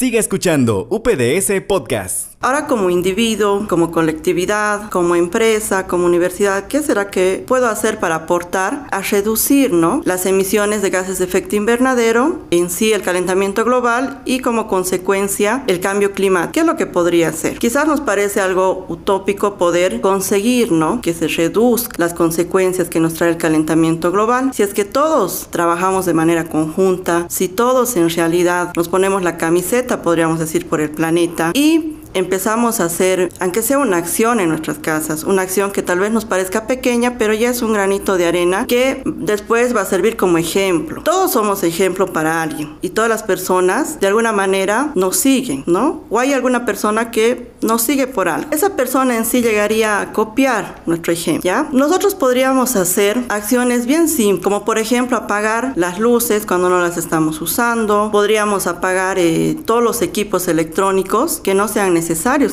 Siga escuchando UPDS Podcast. Ahora como individuo, como colectividad, como empresa, como universidad, ¿qué será que puedo hacer para aportar a reducir ¿no? las emisiones de gases de efecto invernadero, en sí el calentamiento global y como consecuencia el cambio climático? ¿Qué es lo que podría hacer? Quizás nos parece algo utópico poder conseguir ¿no? que se reduzcan las consecuencias que nos trae el calentamiento global. Si es que todos trabajamos de manera conjunta, si todos en realidad nos ponemos la camiseta, podríamos decir, por el planeta. Y empezamos a hacer, aunque sea una acción en nuestras casas, una acción que tal vez nos parezca pequeña, pero ya es un granito de arena que después va a servir como ejemplo. Todos somos ejemplo para alguien y todas las personas de alguna manera nos siguen, ¿no? O hay alguna persona que nos sigue por algo. Esa persona en sí llegaría a copiar nuestro ejemplo, ¿ya? Nosotros podríamos hacer acciones bien simples, como por ejemplo apagar las luces cuando no las estamos usando, podríamos apagar eh, todos los equipos electrónicos que no sean necesarios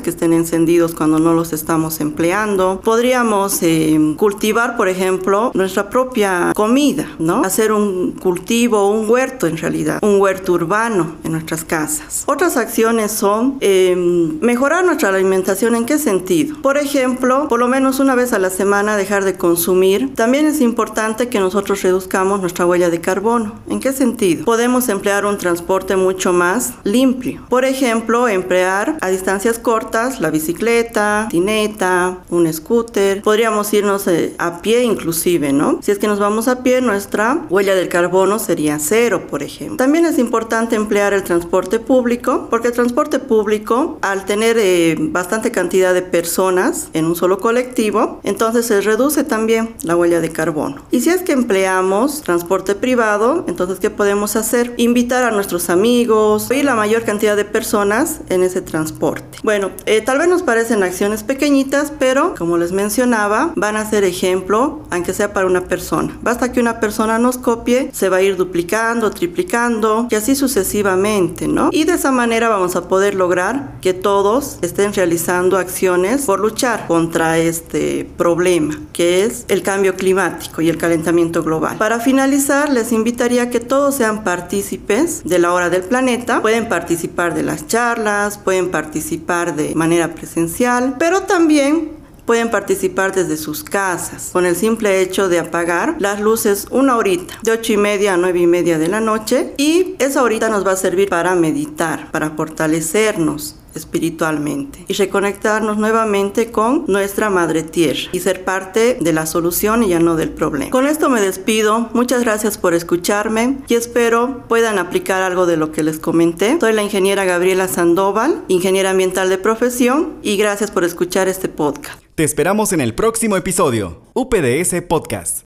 que estén encendidos cuando no los estamos empleando. Podríamos eh, cultivar, por ejemplo, nuestra propia comida, ¿no? Hacer un cultivo, un huerto en realidad, un huerto urbano en nuestras casas. Otras acciones son eh, mejorar nuestra alimentación. ¿En qué sentido? Por ejemplo, por lo menos una vez a la semana dejar de consumir. También es importante que nosotros reduzcamos nuestra huella de carbono. ¿En qué sentido? Podemos emplear un transporte mucho más limpio. Por ejemplo, emplear a distancia cortas, la bicicleta, tineta, un scooter. Podríamos irnos eh, a pie inclusive, ¿no? Si es que nos vamos a pie, nuestra huella del carbono sería cero, por ejemplo. También es importante emplear el transporte público, porque el transporte público, al tener eh, bastante cantidad de personas en un solo colectivo, entonces se reduce también la huella de carbono. Y si es que empleamos transporte privado, entonces ¿qué podemos hacer? Invitar a nuestros amigos y la mayor cantidad de personas en ese transporte. Bueno, eh, tal vez nos parecen acciones pequeñitas, pero como les mencionaba, van a ser ejemplo, aunque sea para una persona. Basta que una persona nos copie, se va a ir duplicando, triplicando y así sucesivamente, ¿no? Y de esa manera vamos a poder lograr que todos estén realizando acciones por luchar contra este problema, que es el cambio climático y el calentamiento global. Para finalizar, les invitaría que todos sean partícipes de la hora del planeta. Pueden participar de las charlas, pueden participar de manera presencial, pero también pueden participar desde sus casas con el simple hecho de apagar las luces una horita, de ocho y media a nueve y media de la noche y esa horita nos va a servir para meditar, para fortalecernos espiritualmente y reconectarnos nuevamente con nuestra madre tierra y ser parte de la solución y ya no del problema. Con esto me despido, muchas gracias por escucharme y espero puedan aplicar algo de lo que les comenté. Soy la ingeniera Gabriela Sandoval, ingeniera ambiental de profesión y gracias por escuchar este podcast. Te esperamos en el próximo episodio, UPDS Podcast.